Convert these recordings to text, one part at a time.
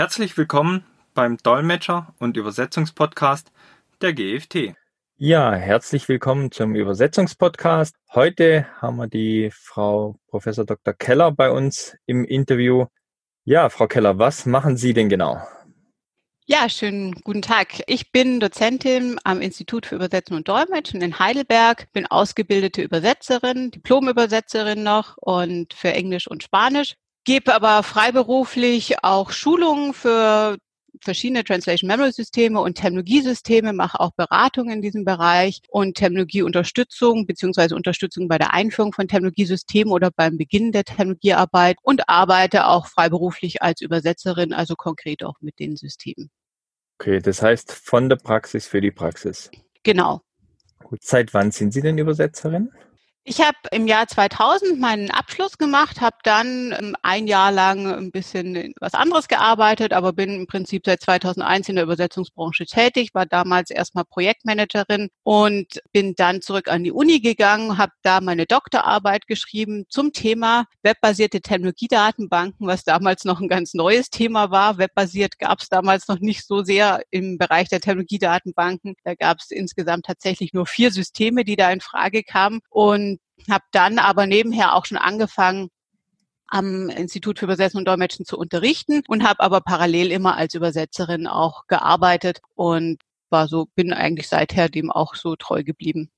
Herzlich willkommen beim Dolmetscher- und Übersetzungspodcast der GFT. Ja, herzlich willkommen zum Übersetzungspodcast. Heute haben wir die Frau Professor Dr. Keller bei uns im Interview. Ja, Frau Keller, was machen Sie denn genau? Ja, schönen guten Tag. Ich bin Dozentin am Institut für Übersetzen und Dolmetschen in Heidelberg, bin ausgebildete Übersetzerin, Diplomübersetzerin noch und für Englisch und Spanisch, gebe aber freiberuflich auch Schulungen für verschiedene Translation Memory Systeme und Terminologiesysteme, mache auch Beratung in diesem Bereich und Terminologieunterstützung beziehungsweise Unterstützung bei der Einführung von Terminologiesystemen oder beim Beginn der Terminologiearbeit und arbeite auch freiberuflich als Übersetzerin, also konkret auch mit den Systemen. Okay, das heißt von der Praxis für die Praxis. Genau. Gut, seit wann sind Sie denn Übersetzerin? Ich habe im Jahr 2000 meinen Abschluss gemacht, habe dann ähm, ein Jahr lang ein bisschen was anderes gearbeitet, aber bin im Prinzip seit 2001 in der Übersetzungsbranche tätig, war damals erstmal Projektmanagerin und bin dann zurück an die Uni gegangen, habe da meine Doktorarbeit geschrieben zum Thema webbasierte Technologiedatenbanken, was damals noch ein ganz neues Thema war. Webbasiert gab es damals noch nicht so sehr im Bereich der Technologiedatenbanken. Da gab es insgesamt tatsächlich nur vier Systeme, die da in Frage kamen und habe dann aber nebenher auch schon angefangen, am Institut für Übersetzen und Dolmetschen zu unterrichten und habe aber parallel immer als Übersetzerin auch gearbeitet und war so, bin eigentlich seither dem auch so treu geblieben.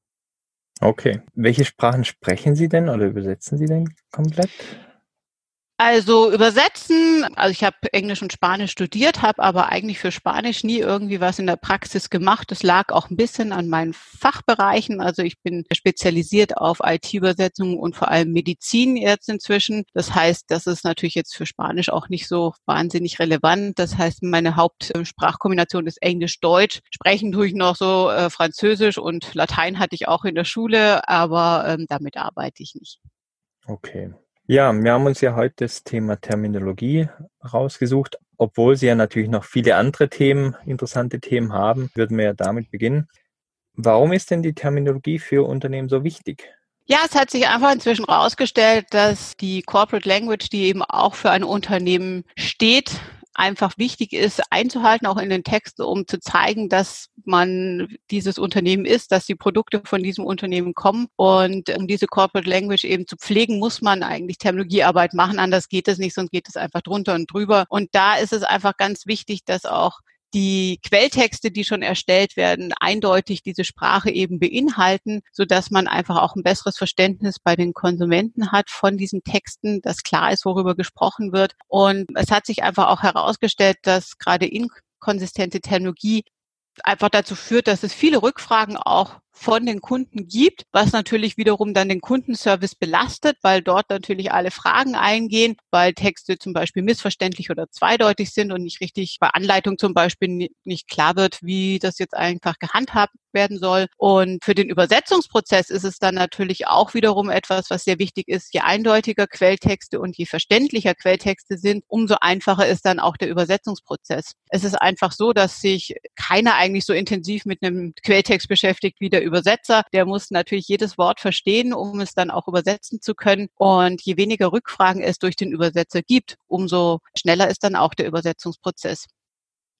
Okay. Welche Sprachen sprechen Sie denn oder übersetzen Sie denn komplett? Also übersetzen, also ich habe Englisch und Spanisch studiert, habe aber eigentlich für Spanisch nie irgendwie was in der Praxis gemacht. Das lag auch ein bisschen an meinen Fachbereichen. Also ich bin spezialisiert auf IT-Übersetzung und vor allem Medizin jetzt inzwischen. Das heißt, das ist natürlich jetzt für Spanisch auch nicht so wahnsinnig relevant. Das heißt, meine Hauptsprachkombination ist Englisch-Deutsch. Sprechen tue ich noch so äh, Französisch und Latein hatte ich auch in der Schule, aber ähm, damit arbeite ich nicht. Okay. Ja, wir haben uns ja heute das Thema Terminologie rausgesucht. Obwohl Sie ja natürlich noch viele andere Themen, interessante Themen haben, würden wir ja damit beginnen. Warum ist denn die Terminologie für Unternehmen so wichtig? Ja, es hat sich einfach inzwischen herausgestellt, dass die Corporate Language, die eben auch für ein Unternehmen steht, einfach wichtig ist, einzuhalten, auch in den Texten, um zu zeigen, dass man dieses Unternehmen ist, dass die Produkte von diesem Unternehmen kommen. Und um diese Corporate Language eben zu pflegen, muss man eigentlich Terminologiearbeit machen. Anders geht es nicht, sonst geht es einfach drunter und drüber. Und da ist es einfach ganz wichtig, dass auch die Quelltexte, die schon erstellt werden, eindeutig diese Sprache eben beinhalten, so dass man einfach auch ein besseres Verständnis bei den Konsumenten hat von diesen Texten, dass klar ist, worüber gesprochen wird. Und es hat sich einfach auch herausgestellt, dass gerade inkonsistente Terminologie einfach dazu führt, dass es viele Rückfragen auch von den Kunden gibt, was natürlich wiederum dann den Kundenservice belastet, weil dort natürlich alle Fragen eingehen, weil Texte zum Beispiel missverständlich oder zweideutig sind und nicht richtig bei Anleitung zum Beispiel nicht klar wird, wie das jetzt einfach gehandhabt werden soll. Und für den Übersetzungsprozess ist es dann natürlich auch wiederum etwas, was sehr wichtig ist. Je eindeutiger Quelltexte und je verständlicher Quelltexte sind, umso einfacher ist dann auch der Übersetzungsprozess. Es ist einfach so, dass sich keiner eigentlich so intensiv mit einem Quelltext beschäftigt wie der Übersetzer. Der muss natürlich jedes Wort verstehen, um es dann auch übersetzen zu können. Und je weniger Rückfragen es durch den Übersetzer gibt, umso schneller ist dann auch der Übersetzungsprozess.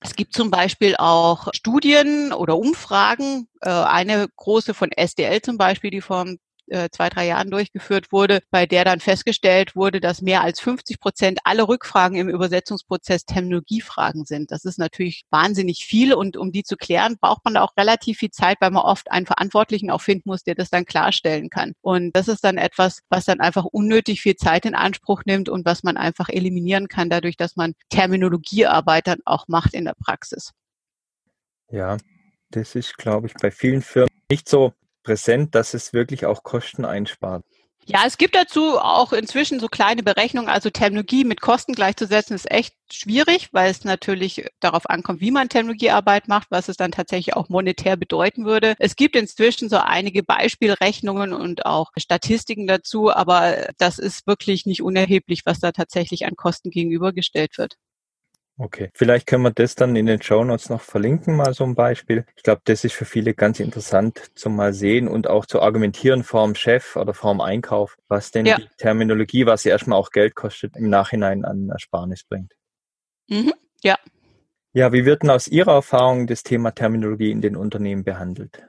Es gibt zum Beispiel auch Studien oder Umfragen. Äh, eine große von SDL zum Beispiel, die vor äh, zwei, drei Jahren durchgeführt wurde, bei der dann festgestellt wurde, dass mehr als 50 Prozent aller Rückfragen im Übersetzungsprozess Terminologiefragen sind. Das ist natürlich wahnsinnig viel und um die zu klären, braucht man da auch relativ viel Zeit, weil man oft einen Verantwortlichen auch finden muss, der das dann klarstellen kann. Und das ist dann etwas, was dann einfach unnötig viel Zeit in Anspruch nimmt und was man einfach eliminieren kann, dadurch, dass man Terminologiearbeit dann auch macht in der Praxis. Ja, das ist, glaube ich, bei vielen Firmen nicht so präsent, dass es wirklich auch Kosten einspart. Ja, es gibt dazu auch inzwischen so kleine Berechnungen. Also Terminologie mit Kosten gleichzusetzen ist echt schwierig, weil es natürlich darauf ankommt, wie man Terminologiearbeit macht, was es dann tatsächlich auch monetär bedeuten würde. Es gibt inzwischen so einige Beispielrechnungen und auch Statistiken dazu, aber das ist wirklich nicht unerheblich, was da tatsächlich an Kosten gegenübergestellt wird. Okay, vielleicht können wir das dann in den Show Notes noch verlinken, mal so ein Beispiel. Ich glaube, das ist für viele ganz interessant zum mal sehen und auch zu argumentieren vor dem Chef oder vor dem Einkauf, was denn ja. die Terminologie, was ja erstmal auch Geld kostet, im Nachhinein an Ersparnis bringt. Mhm. Ja. Ja, wie wird denn aus Ihrer Erfahrung das Thema Terminologie in den Unternehmen behandelt?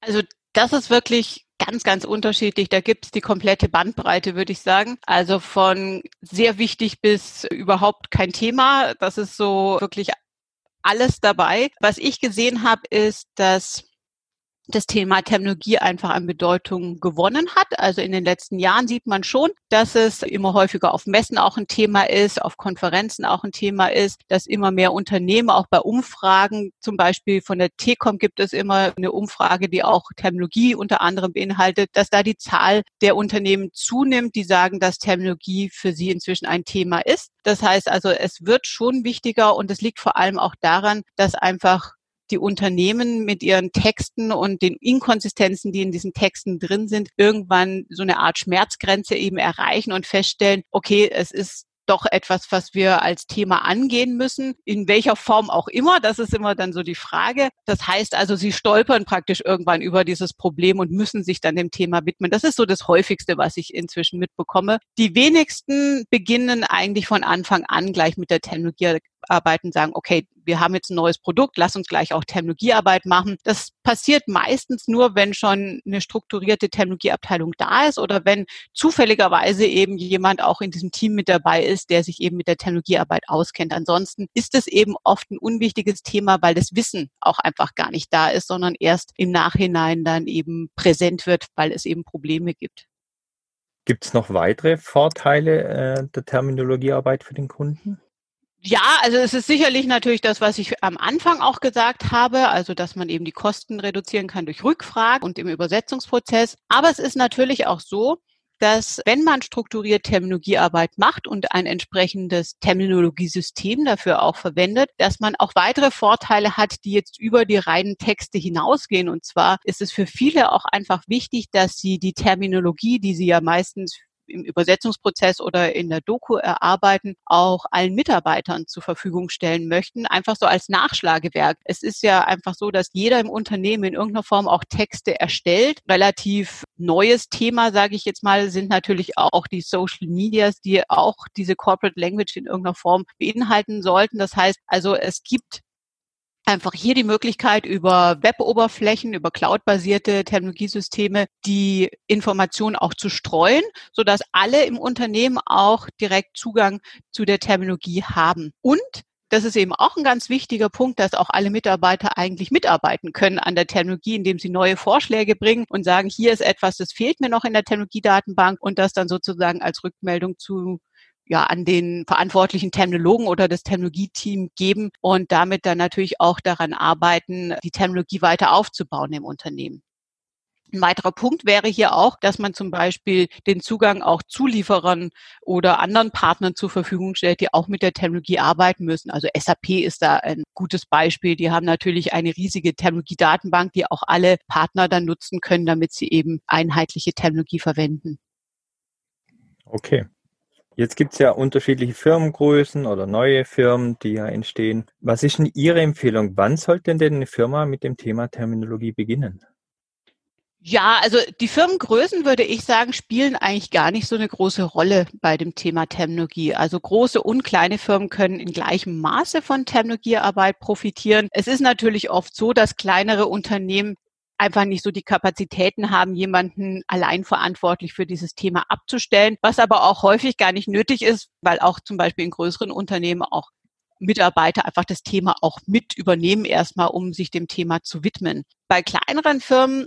Also das ist wirklich ganz, ganz unterschiedlich. Da gibt es die komplette Bandbreite, würde ich sagen. Also von sehr wichtig bis überhaupt kein Thema. Das ist so wirklich alles dabei. Was ich gesehen habe, ist, dass das Thema Terminologie einfach an Bedeutung gewonnen hat. Also in den letzten Jahren sieht man schon, dass es immer häufiger auf Messen auch ein Thema ist, auf Konferenzen auch ein Thema ist, dass immer mehr Unternehmen auch bei Umfragen, zum Beispiel von der T-Com gibt es immer eine Umfrage, die auch Terminologie unter anderem beinhaltet, dass da die Zahl der Unternehmen zunimmt, die sagen, dass Terminologie für sie inzwischen ein Thema ist. Das heißt also, es wird schon wichtiger und es liegt vor allem auch daran, dass einfach die Unternehmen mit ihren Texten und den Inkonsistenzen, die in diesen Texten drin sind, irgendwann so eine Art Schmerzgrenze eben erreichen und feststellen, okay, es ist doch etwas, was wir als Thema angehen müssen, in welcher Form auch immer. Das ist immer dann so die Frage. Das heißt also, sie stolpern praktisch irgendwann über dieses Problem und müssen sich dann dem Thema widmen. Das ist so das häufigste, was ich inzwischen mitbekomme. Die wenigsten beginnen eigentlich von Anfang an gleich mit der Technologie arbeiten, sagen, okay, wir haben jetzt ein neues Produkt, lass uns gleich auch Technologiearbeit machen. Das passiert meistens nur, wenn schon eine strukturierte Technologieabteilung da ist oder wenn zufälligerweise eben jemand auch in diesem Team mit dabei ist, der sich eben mit der Technologiearbeit auskennt. Ansonsten ist es eben oft ein unwichtiges Thema, weil das Wissen auch einfach gar nicht da ist, sondern erst im Nachhinein dann eben präsent wird, weil es eben Probleme gibt. Gibt es noch weitere Vorteile äh, der Terminologiearbeit für den Kunden? Ja, also es ist sicherlich natürlich das, was ich am Anfang auch gesagt habe, also dass man eben die Kosten reduzieren kann durch Rückfragen und im Übersetzungsprozess. Aber es ist natürlich auch so, dass wenn man strukturiert Terminologiearbeit macht und ein entsprechendes Terminologiesystem dafür auch verwendet, dass man auch weitere Vorteile hat, die jetzt über die reinen Texte hinausgehen. Und zwar ist es für viele auch einfach wichtig, dass sie die Terminologie, die sie ja meistens im Übersetzungsprozess oder in der Doku erarbeiten, auch allen Mitarbeitern zur Verfügung stellen möchten, einfach so als Nachschlagewerk. Es ist ja einfach so, dass jeder im Unternehmen in irgendeiner Form auch Texte erstellt. Relativ neues Thema, sage ich jetzt mal, sind natürlich auch die Social Medias, die auch diese Corporate Language in irgendeiner Form beinhalten sollten. Das heißt also, es gibt einfach hier die Möglichkeit, über Web-Oberflächen, über cloud-basierte Technologiesysteme die Informationen auch zu streuen, so dass alle im Unternehmen auch direkt Zugang zu der Terminologie haben. Und das ist eben auch ein ganz wichtiger Punkt, dass auch alle Mitarbeiter eigentlich mitarbeiten können an der Technologie, indem sie neue Vorschläge bringen und sagen, hier ist etwas, das fehlt mir noch in der Technologiedatenbank und das dann sozusagen als Rückmeldung zu ja, an den verantwortlichen Terminologen oder das Terminologieteam geben und damit dann natürlich auch daran arbeiten, die Terminologie weiter aufzubauen im Unternehmen. Ein weiterer Punkt wäre hier auch, dass man zum Beispiel den Zugang auch Zulieferern oder anderen Partnern zur Verfügung stellt, die auch mit der Terminologie arbeiten müssen. Also SAP ist da ein gutes Beispiel. Die haben natürlich eine riesige Terminologie-Datenbank, die auch alle Partner dann nutzen können, damit sie eben einheitliche Terminologie verwenden. Okay. Jetzt gibt es ja unterschiedliche Firmengrößen oder neue Firmen, die ja entstehen. Was ist denn Ihre Empfehlung? Wann sollte denn eine Firma mit dem Thema Terminologie beginnen? Ja, also die Firmengrößen, würde ich sagen, spielen eigentlich gar nicht so eine große Rolle bei dem Thema Terminologie. Also große und kleine Firmen können in gleichem Maße von Terminologiearbeit profitieren. Es ist natürlich oft so, dass kleinere Unternehmen einfach nicht so die Kapazitäten haben, jemanden allein verantwortlich für dieses Thema abzustellen, was aber auch häufig gar nicht nötig ist, weil auch zum Beispiel in größeren Unternehmen auch Mitarbeiter einfach das Thema auch mit übernehmen erstmal, um sich dem Thema zu widmen. Bei kleineren Firmen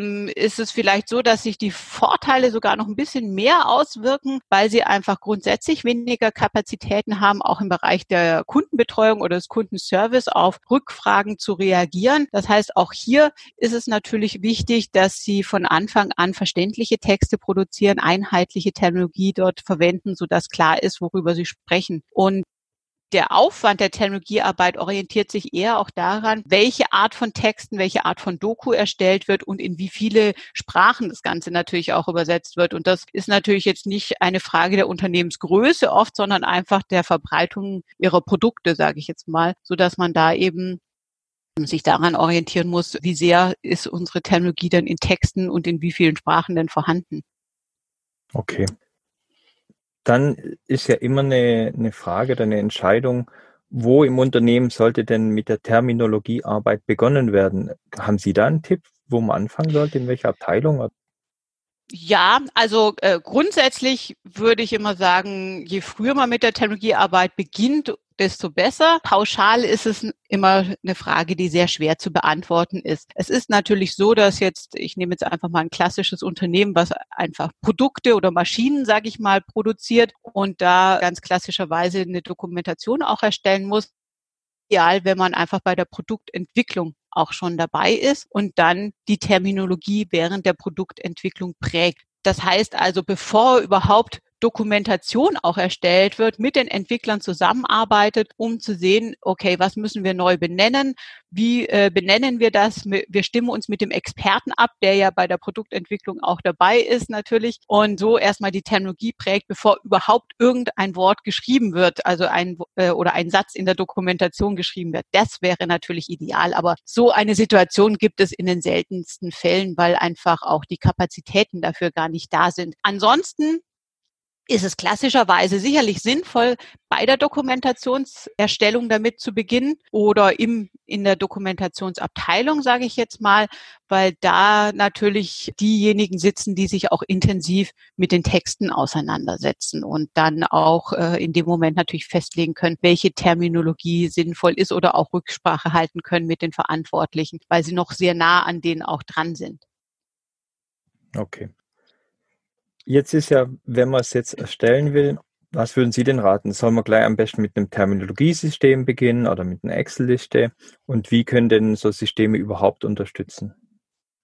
ist es vielleicht so, dass sich die Vorteile sogar noch ein bisschen mehr auswirken, weil sie einfach grundsätzlich weniger Kapazitäten haben, auch im Bereich der Kundenbetreuung oder des Kundenservice auf Rückfragen zu reagieren. Das heißt, auch hier ist es natürlich wichtig, dass sie von Anfang an verständliche Texte produzieren, einheitliche Terminologie dort verwenden, sodass klar ist, worüber sie sprechen. Und der Aufwand der Technologiearbeit orientiert sich eher auch daran, welche Art von Texten, welche Art von Doku erstellt wird und in wie viele Sprachen das Ganze natürlich auch übersetzt wird. Und das ist natürlich jetzt nicht eine Frage der Unternehmensgröße oft, sondern einfach der Verbreitung ihrer Produkte, sage ich jetzt mal, so dass man da eben sich daran orientieren muss, wie sehr ist unsere Technologie dann in Texten und in wie vielen Sprachen denn vorhanden. Okay dann ist ja immer eine, eine Frage oder eine Entscheidung, wo im Unternehmen sollte denn mit der Terminologiearbeit begonnen werden? Haben Sie da einen Tipp, wo man anfangen sollte, in welcher Abteilung? Ja, also äh, grundsätzlich würde ich immer sagen, je früher man mit der Technologiearbeit beginnt, desto besser. Pauschal ist es immer eine Frage, die sehr schwer zu beantworten ist. Es ist natürlich so, dass jetzt, ich nehme jetzt einfach mal ein klassisches Unternehmen, was einfach Produkte oder Maschinen, sage ich mal, produziert und da ganz klassischerweise eine Dokumentation auch erstellen muss. Ideal, wenn man einfach bei der Produktentwicklung auch schon dabei ist und dann die Terminologie während der Produktentwicklung prägt. Das heißt also, bevor überhaupt Dokumentation auch erstellt wird, mit den Entwicklern zusammenarbeitet, um zu sehen, okay, was müssen wir neu benennen, wie äh, benennen wir das? Wir stimmen uns mit dem Experten ab, der ja bei der Produktentwicklung auch dabei ist natürlich und so erstmal die Terminologie prägt, bevor überhaupt irgendein Wort geschrieben wird, also ein äh, oder ein Satz in der Dokumentation geschrieben wird. Das wäre natürlich ideal, aber so eine Situation gibt es in den seltensten Fällen, weil einfach auch die Kapazitäten dafür gar nicht da sind. Ansonsten ist es klassischerweise sicherlich sinnvoll, bei der Dokumentationserstellung damit zu beginnen oder im, in der Dokumentationsabteilung, sage ich jetzt mal, weil da natürlich diejenigen sitzen, die sich auch intensiv mit den Texten auseinandersetzen und dann auch äh, in dem Moment natürlich festlegen können, welche Terminologie sinnvoll ist oder auch Rücksprache halten können mit den Verantwortlichen, weil sie noch sehr nah an denen auch dran sind. Okay. Jetzt ist ja, wenn man es jetzt erstellen will, was würden Sie denn raten? Sollen wir gleich am besten mit einem Terminologiesystem beginnen oder mit einer Excel-Liste? Und wie können denn so Systeme überhaupt unterstützen?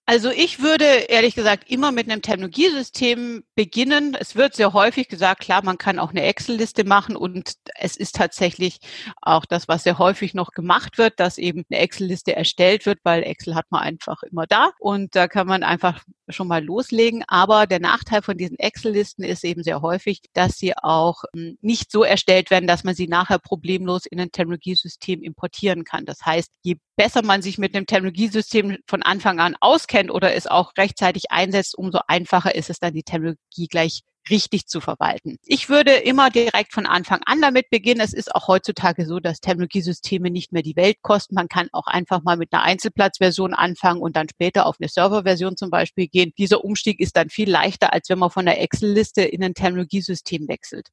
Also ich würde ehrlich gesagt immer mit einem Terminologiesystem beginnen. Es wird sehr häufig gesagt, klar, man kann auch eine Excel-Liste machen und es ist tatsächlich auch das, was sehr häufig noch gemacht wird, dass eben eine Excel-Liste erstellt wird, weil Excel hat man einfach immer da und da kann man einfach schon mal loslegen. Aber der Nachteil von diesen Excel-Listen ist eben sehr häufig, dass sie auch hm, nicht so erstellt werden, dass man sie nachher problemlos in ein Technologiesystem importieren kann. Das heißt, je besser man sich mit einem Technologiesystem von Anfang an auskennt oder es auch rechtzeitig einsetzt, umso einfacher ist es dann, die Technologie gleich richtig zu verwalten. Ich würde immer direkt von Anfang an damit beginnen. Es ist auch heutzutage so, dass Technologiesysteme nicht mehr die Welt kosten. Man kann auch einfach mal mit einer Einzelplatzversion anfangen und dann später auf eine Serverversion zum Beispiel gehen. Dieser Umstieg ist dann viel leichter, als wenn man von der Excel-Liste in ein Technologiesystem wechselt.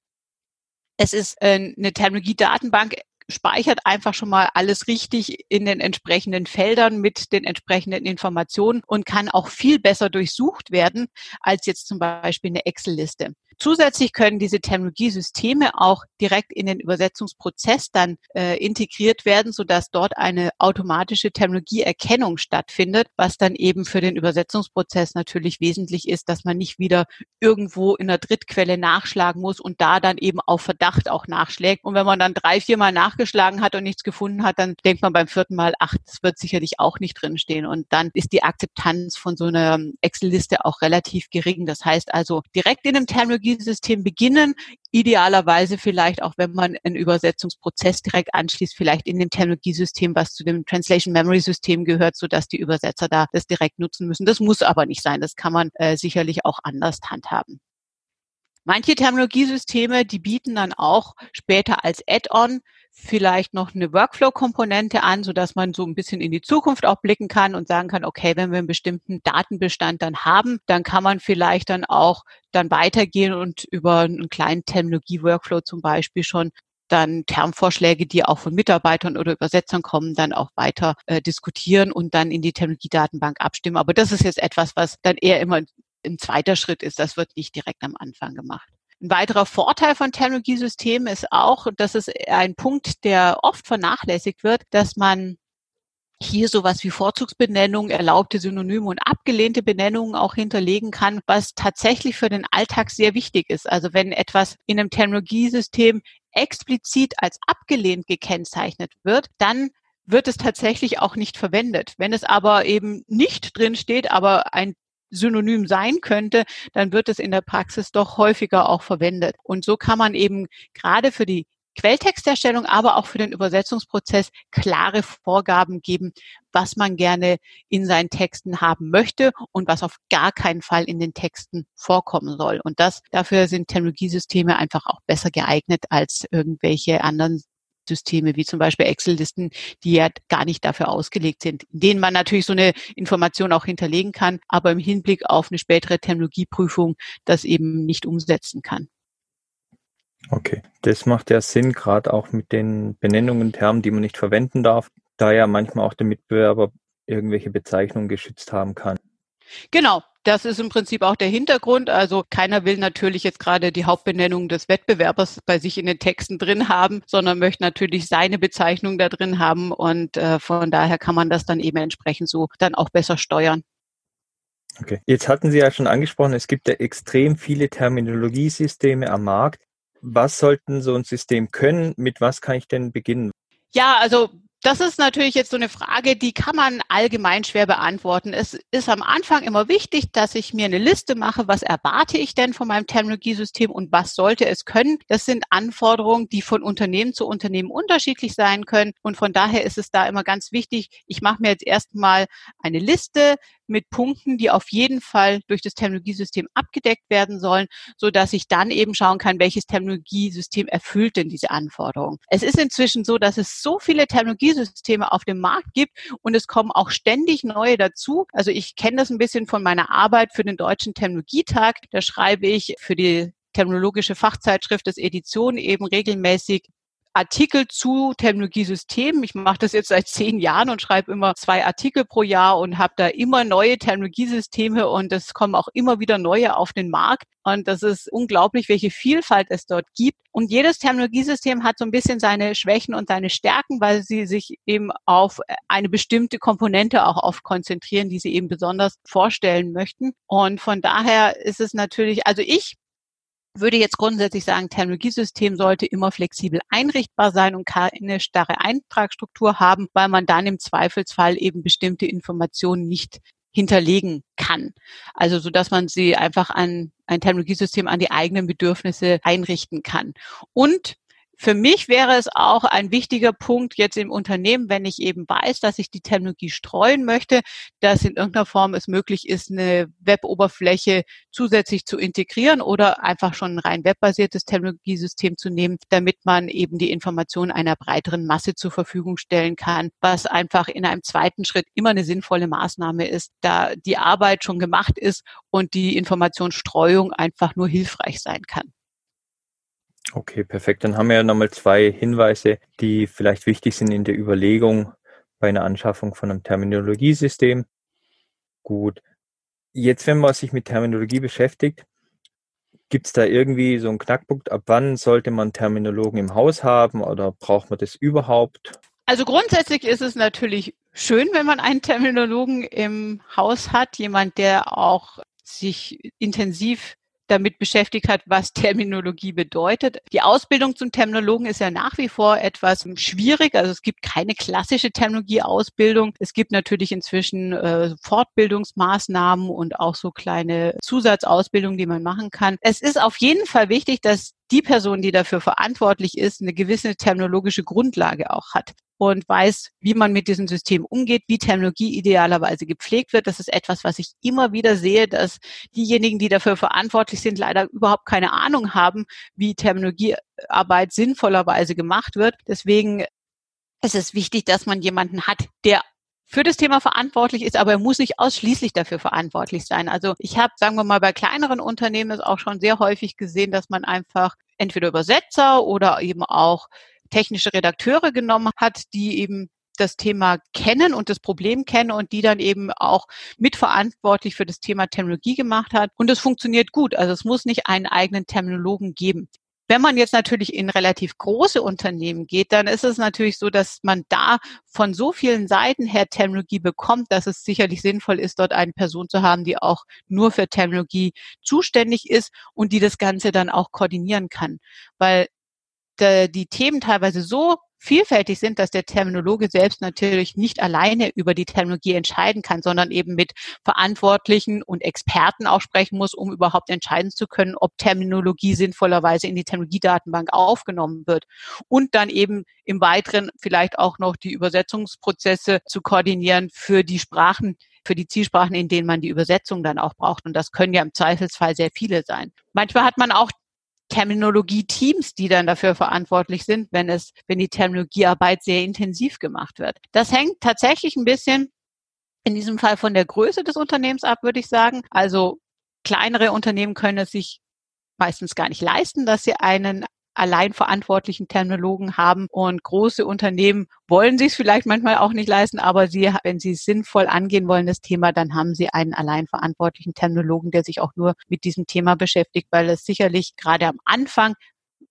Es ist äh, eine Technologiedatenbank speichert einfach schon mal alles richtig in den entsprechenden Feldern mit den entsprechenden Informationen und kann auch viel besser durchsucht werden als jetzt zum Beispiel eine Excel-Liste. Zusätzlich können diese Terminologiesysteme auch direkt in den Übersetzungsprozess dann äh, integriert werden, sodass dort eine automatische Terminologieerkennung stattfindet, was dann eben für den Übersetzungsprozess natürlich wesentlich ist, dass man nicht wieder irgendwo in der Drittquelle nachschlagen muss und da dann eben auf Verdacht auch nachschlägt. Und wenn man dann drei, viermal nachgeschlagen hat und nichts gefunden hat, dann denkt man beim vierten Mal, ach, das wird sicherlich auch nicht drinstehen. Und dann ist die Akzeptanz von so einer Excel-Liste auch relativ gering. Das heißt also direkt in einem Terminologie Technologiesystem beginnen, idealerweise vielleicht auch, wenn man einen Übersetzungsprozess direkt anschließt, vielleicht in dem Technologiesystem, was zu dem Translation Memory System gehört, so die Übersetzer da das direkt nutzen müssen. Das muss aber nicht sein. Das kann man äh, sicherlich auch anders handhaben. Manche Terminologiesysteme, die bieten dann auch später als Add-on vielleicht noch eine Workflow-Komponente an, so dass man so ein bisschen in die Zukunft auch blicken kann und sagen kann, okay, wenn wir einen bestimmten Datenbestand dann haben, dann kann man vielleicht dann auch dann weitergehen und über einen kleinen Terminologie-Workflow zum Beispiel schon dann Termvorschläge, die auch von Mitarbeitern oder Übersetzern kommen, dann auch weiter äh, diskutieren und dann in die Technologiedatenbank abstimmen. Aber das ist jetzt etwas, was dann eher immer ein zweiter Schritt ist. Das wird nicht direkt am Anfang gemacht. Ein weiterer Vorteil von Technologiesystemen ist auch, dass es ein Punkt, der oft vernachlässigt wird, dass man hier sowas wie Vorzugsbenennungen, erlaubte Synonyme und abgelehnte Benennungen auch hinterlegen kann, was tatsächlich für den Alltag sehr wichtig ist. Also wenn etwas in einem Technologiesystem explizit als abgelehnt gekennzeichnet wird, dann wird es tatsächlich auch nicht verwendet. Wenn es aber eben nicht drin steht, aber ein synonym sein könnte, dann wird es in der Praxis doch häufiger auch verwendet. Und so kann man eben gerade für die Quelltexterstellung, aber auch für den Übersetzungsprozess klare Vorgaben geben, was man gerne in seinen Texten haben möchte und was auf gar keinen Fall in den Texten vorkommen soll. Und das, dafür sind Technologiesysteme einfach auch besser geeignet als irgendwelche anderen Spreadsheet-Systeme, wie zum Beispiel Excel-Listen, die ja gar nicht dafür ausgelegt sind, in denen man natürlich so eine Information auch hinterlegen kann, aber im Hinblick auf eine spätere Terminologieprüfung das eben nicht umsetzen kann. Okay, das macht ja Sinn, gerade auch mit den Benennungen Termen, die man nicht verwenden darf, da ja manchmal auch der Mitbewerber irgendwelche Bezeichnungen geschützt haben kann. Genau, das ist im Prinzip auch der Hintergrund. Also keiner will natürlich jetzt gerade die Hauptbenennung des Wettbewerbers bei sich in den Texten drin haben, sondern möchte natürlich seine Bezeichnung da drin haben. Und äh, von daher kann man das dann eben entsprechend so dann auch besser steuern. Okay. Jetzt hatten Sie ja schon angesprochen, es gibt ja extrem viele Terminologiesysteme am Markt. Was sollten so ein System können? Mit was kann ich denn beginnen? Ja, also das ist natürlich jetzt so eine Frage, die kann man allgemein schwer beantworten. Es ist am Anfang immer wichtig, dass ich mir eine Liste mache, was erwarte ich denn von meinem Terminologiesystem und was sollte es können. Das sind Anforderungen, die von Unternehmen zu Unternehmen unterschiedlich sein können. Und von daher ist es da immer ganz wichtig, ich mache mir jetzt erstmal eine Liste mit Punkten, die auf jeden Fall durch das Terminologiesystem abgedeckt werden sollen, so dass ich dann eben schauen kann, welches Terminologiesystem erfüllt denn diese Anforderungen. Es ist inzwischen so, dass es so viele Terminologiesysteme auf dem Markt gibt und es kommen auch ständig neue dazu. Also ich kenne das ein bisschen von meiner Arbeit für den Deutschen Terminologietag. Da schreibe ich für die terminologische Fachzeitschrift des Edition eben regelmäßig Artikel zu Terminologiesystemen. Ich mache das jetzt seit zehn Jahren und schreibe immer zwei Artikel pro Jahr und habe da immer neue Terminologiesysteme und es kommen auch immer wieder neue auf den Markt. Und das ist unglaublich, welche Vielfalt es dort gibt. Und jedes Terminologiesystem hat so ein bisschen seine Schwächen und seine Stärken, weil sie sich eben auf eine bestimmte Komponente auch auf konzentrieren, die sie eben besonders vorstellen möchten. Und von daher ist es natürlich, also ich würde jetzt grundsätzlich sagen, Technologiesystem sollte immer flexibel einrichtbar sein und keine starre Eintragsstruktur haben, weil man dann im Zweifelsfall eben bestimmte Informationen nicht hinterlegen kann. Also so dass man sie einfach an ein Technologiesystem an die eigenen Bedürfnisse einrichten kann. Und für mich wäre es auch ein wichtiger Punkt jetzt im Unternehmen, wenn ich eben weiß, dass ich die Technologie streuen möchte, dass in irgendeiner Form es möglich ist, eine Web-Oberfläche zusätzlich zu integrieren oder einfach schon ein rein webbasiertes Technologiesystem zu nehmen, damit man eben die Informationen einer breiteren Masse zur Verfügung stellen kann, was einfach in einem zweiten Schritt immer eine sinnvolle Maßnahme ist, da die Arbeit schon gemacht ist und die Informationsstreuung einfach nur hilfreich sein kann. Okay, perfekt. Dann haben wir ja nochmal zwei Hinweise, die vielleicht wichtig sind in der Überlegung bei einer Anschaffung von einem Terminologiesystem. Gut. Jetzt, wenn man sich mit Terminologie beschäftigt, gibt es da irgendwie so einen Knackpunkt? Ab wann sollte man Terminologen im Haus haben oder braucht man das überhaupt? Also grundsätzlich ist es natürlich schön, wenn man einen Terminologen im Haus hat, jemand, der auch sich intensiv damit beschäftigt hat, was Terminologie bedeutet. Die Ausbildung zum Terminologen ist ja nach wie vor etwas schwierig. Also es gibt keine klassische Terminologieausbildung. Es gibt natürlich inzwischen äh, Fortbildungsmaßnahmen und auch so kleine Zusatzausbildungen, die man machen kann. Es ist auf jeden Fall wichtig, dass die Person, die dafür verantwortlich ist, eine gewisse terminologische Grundlage auch hat und weiß, wie man mit diesem System umgeht, wie Terminologie idealerweise gepflegt wird. Das ist etwas, was ich immer wieder sehe, dass diejenigen, die dafür verantwortlich sind, leider überhaupt keine Ahnung haben, wie Terminologiearbeit sinnvollerweise gemacht wird. Deswegen ist es wichtig, dass man jemanden hat, der für das Thema verantwortlich ist, aber er muss nicht ausschließlich dafür verantwortlich sein. Also ich habe, sagen wir mal, bei kleineren Unternehmen es auch schon sehr häufig gesehen, dass man einfach entweder Übersetzer oder eben auch technische Redakteure genommen hat, die eben das Thema kennen und das Problem kennen und die dann eben auch mitverantwortlich für das Thema Terminologie gemacht hat. Und es funktioniert gut. Also es muss nicht einen eigenen Terminologen geben. Wenn man jetzt natürlich in relativ große Unternehmen geht, dann ist es natürlich so, dass man da von so vielen Seiten her Terminologie bekommt, dass es sicherlich sinnvoll ist, dort eine Person zu haben, die auch nur für Terminologie zuständig ist und die das Ganze dann auch koordinieren kann. Weil die Themen teilweise so vielfältig sind, dass der Terminologe selbst natürlich nicht alleine über die Terminologie entscheiden kann, sondern eben mit Verantwortlichen und Experten auch sprechen muss, um überhaupt entscheiden zu können, ob Terminologie sinnvollerweise in die Terminologiedatenbank aufgenommen wird. Und dann eben im Weiteren vielleicht auch noch die Übersetzungsprozesse zu koordinieren für die Sprachen, für die Zielsprachen, in denen man die Übersetzung dann auch braucht. Und das können ja im Zweifelsfall sehr viele sein. Manchmal hat man auch Terminologie-Teams, die dann dafür verantwortlich sind, wenn es, wenn die Terminologiearbeit sehr intensiv gemacht wird. Das hängt tatsächlich ein bisschen in diesem Fall von der Größe des Unternehmens ab, würde ich sagen. Also kleinere Unternehmen können es sich meistens gar nicht leisten, dass sie einen allein verantwortlichen Terminologen haben und große Unternehmen wollen sich es vielleicht manchmal auch nicht leisten, aber sie, wenn sie sinnvoll angehen wollen, das Thema, dann haben sie einen allein verantwortlichen Terminologen, der sich auch nur mit diesem Thema beschäftigt, weil es sicherlich gerade am Anfang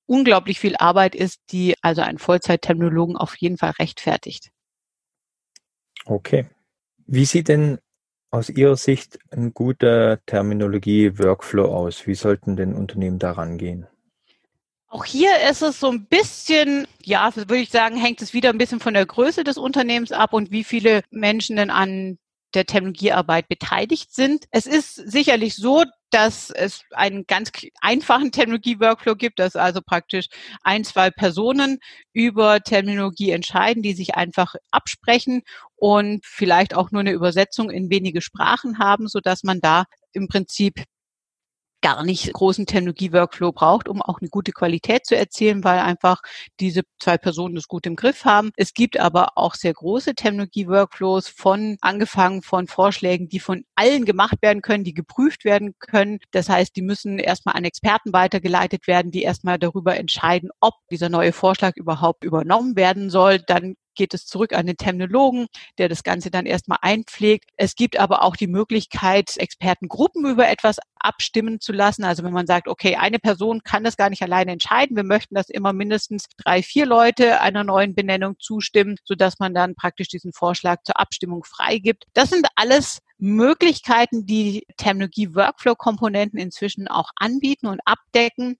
unglaublich viel Arbeit ist, die also einen Vollzeit-Terminologen auf jeden Fall rechtfertigt. Okay. Wie sieht denn aus Ihrer Sicht ein guter Terminologie-Workflow aus? Wie sollten denn Unternehmen daran gehen? Auch hier ist es so ein bisschen, ja, würde ich sagen, hängt es wieder ein bisschen von der Größe des Unternehmens ab und wie viele Menschen denn an der Technologiearbeit beteiligt sind. Es ist sicherlich so, dass es einen ganz einfachen Terminologie-Workflow gibt, dass also praktisch ein, zwei Personen über Terminologie entscheiden, die sich einfach absprechen und vielleicht auch nur eine Übersetzung in wenige Sprachen haben, so dass man da im Prinzip gar nicht großen Technologie-Workflow braucht, um auch eine gute Qualität zu erzielen, weil einfach diese zwei Personen das gut im Griff haben. Es gibt aber auch sehr große Technologie-Workflows von angefangen von Vorschlägen, die von allen gemacht werden können, die geprüft werden können. Das heißt, die müssen erstmal an Experten weitergeleitet werden, die erstmal darüber entscheiden, ob dieser neue Vorschlag überhaupt übernommen werden soll. Dann geht es zurück an den Terminologen, der das Ganze dann erstmal einpflegt. Es gibt aber auch die Möglichkeit, Expertengruppen über etwas abstimmen zu lassen. Also wenn man sagt, okay, eine Person kann das gar nicht alleine entscheiden, wir möchten, dass immer mindestens drei, vier Leute einer neuen Benennung zustimmen, sodass man dann praktisch diesen Vorschlag zur Abstimmung freigibt. Das sind alles Möglichkeiten, die Terminologie-Workflow-Komponenten inzwischen auch anbieten und abdecken.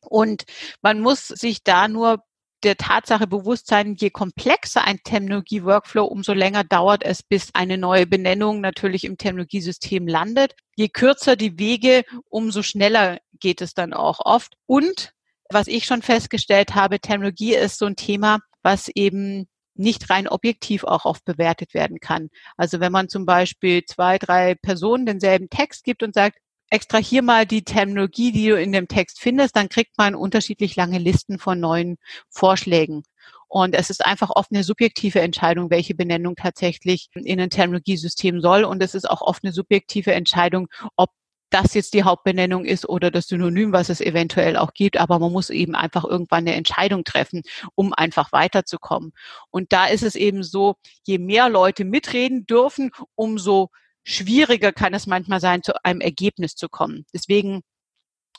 Und man muss sich da nur der Tatsache bewusst sein, je komplexer ein Terminologie-Workflow, umso länger dauert es, bis eine neue Benennung natürlich im Terminologiesystem landet. Je kürzer die Wege, umso schneller geht es dann auch oft. Und was ich schon festgestellt habe, Terminologie ist so ein Thema, was eben nicht rein objektiv auch oft bewertet werden kann. Also wenn man zum Beispiel zwei, drei Personen denselben Text gibt und sagt, extrahier mal die Terminologie, die du in dem Text findest, dann kriegt man unterschiedlich lange Listen von neuen Vorschlägen. Und es ist einfach oft eine subjektive Entscheidung, welche Benennung tatsächlich in ein Terminologiesystem soll. Und es ist auch oft eine subjektive Entscheidung, ob das jetzt die Hauptbenennung ist oder das Synonym, was es eventuell auch gibt. Aber man muss eben einfach irgendwann eine Entscheidung treffen, um einfach weiterzukommen. Und da ist es eben so, je mehr Leute mitreden dürfen, umso schwieriger kann es manchmal sein, zu einem Ergebnis zu kommen. Deswegen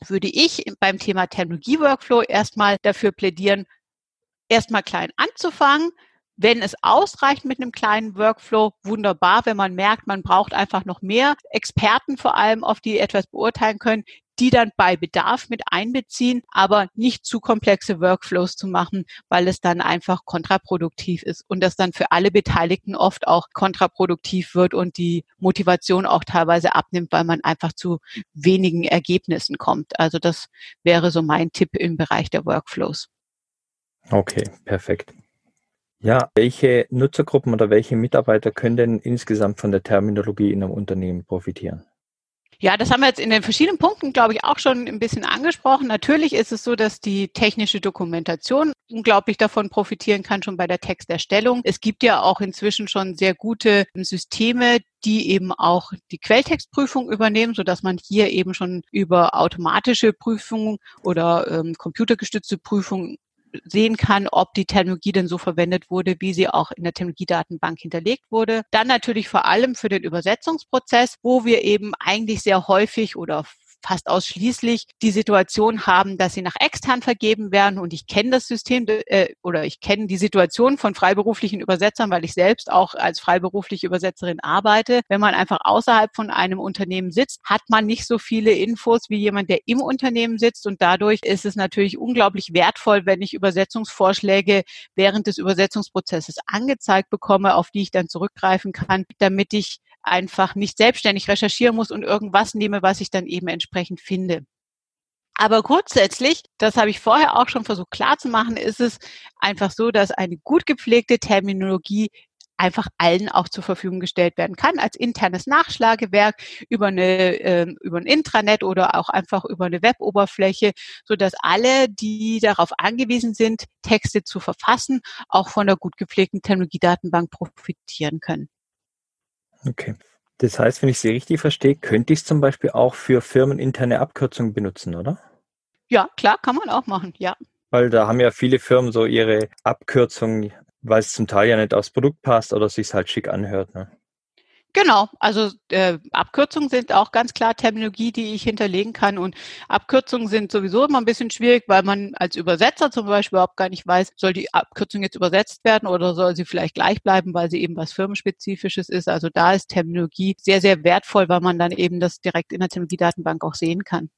würde ich beim Thema Technologie-Workflow erstmal dafür plädieren, erstmal klein anzufangen, wenn es ausreicht mit einem kleinen Workflow, wunderbar. Wenn man merkt, man braucht einfach noch mehr Experten vor allem, auf die etwas beurteilen können, die dann bei Bedarf mit einbeziehen, aber nicht zu komplexe Workflows zu machen, weil es dann einfach kontraproduktiv ist und das dann für alle Beteiligten oft auch kontraproduktiv wird und die Motivation auch teilweise abnimmt, weil man einfach zu wenigen Ergebnissen kommt. Also das wäre so mein Tipp im Bereich der Workflows. Okay, perfekt. Ja, welche Nutzergruppen oder welche Mitarbeiter können denn insgesamt von der Terminologie in einem Unternehmen profitieren? Ja, das haben wir jetzt in den verschiedenen Punkten, glaube ich, auch schon ein bisschen angesprochen. Natürlich ist es so, dass die technische Dokumentation unglaublich davon profitieren kann, schon bei der Texterstellung. Es gibt ja auch inzwischen schon sehr gute Systeme, die eben auch die Quelltextprüfung übernehmen, so dass man hier eben schon über automatische Prüfungen oder ähm, computergestützte Prüfungen sehen kann, ob die Technologie denn so verwendet wurde, wie sie auch in der Technologiedatenbank hinterlegt wurde. Dann natürlich vor allem für den Übersetzungsprozess, wo wir eben eigentlich sehr häufig oder fast ausschließlich die Situation haben, dass sie nach extern vergeben werden. Und ich kenne das System äh, oder ich kenne die Situation von freiberuflichen Übersetzern, weil ich selbst auch als freiberufliche Übersetzerin arbeite. Wenn man einfach außerhalb von einem Unternehmen sitzt, hat man nicht so viele Infos wie jemand, der im Unternehmen sitzt. Und dadurch ist es natürlich unglaublich wertvoll, wenn ich Übersetzungsvorschläge während des Übersetzungsprozesses angezeigt bekomme, auf die ich dann zurückgreifen kann, damit ich einfach nicht selbstständig recherchieren muss und irgendwas nehme, was ich dann eben entsprechend finde. Aber grundsätzlich, das habe ich vorher auch schon versucht klarzumachen, ist es einfach so, dass eine gut gepflegte Terminologie einfach allen auch zur Verfügung gestellt werden kann als internes Nachschlagewerk über eine äh, über ein Intranet oder auch einfach über eine Weboberfläche, so dass alle, die darauf angewiesen sind, Texte zu verfassen, auch von der gut gepflegten Technologiedatenbank profitieren können. Okay. Das heißt, wenn ich Sie richtig verstehe, könnte ich es zum Beispiel auch für firmeninterne Abkürzungen benutzen, oder? Ja, klar, kann man auch machen, ja. Weil da haben ja viele Firmen so ihre Abkürzungen, weil es zum Teil ja nicht aufs Produkt passt oder sich halt schick anhört. Ne? Genau, also äh, Abkürzungen sind auch ganz klar Terminologie, die ich hinterlegen kann. Und Abkürzungen sind sowieso immer ein bisschen schwierig, weil man als Übersetzer zum Beispiel überhaupt gar nicht weiß, soll die Abkürzung jetzt übersetzt werden oder soll sie vielleicht gleich bleiben, weil sie eben was Firmenspezifisches ist. Also da ist Terminologie sehr, sehr wertvoll, weil man dann eben das direkt in der Terminologiedatenbank auch sehen kann.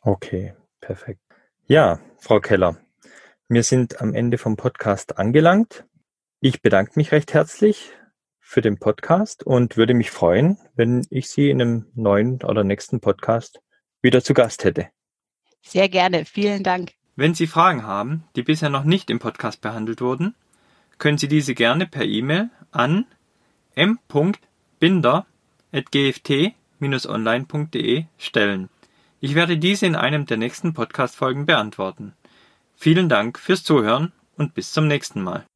Okay, perfekt. Ja, Frau Keller, wir sind am Ende vom Podcast angelangt. Ich bedanke mich recht herzlich für den Podcast und würde mich freuen, wenn ich Sie in einem neuen oder nächsten Podcast wieder zu Gast hätte. Sehr gerne. Vielen Dank. Wenn Sie Fragen haben, die bisher noch nicht im Podcast behandelt wurden, können Sie diese gerne per E-Mail an m.binder.gft-online.de stellen. Ich werde diese in einem der nächsten Podcast-Folgen beantworten. Vielen Dank fürs Zuhören und bis zum nächsten Mal.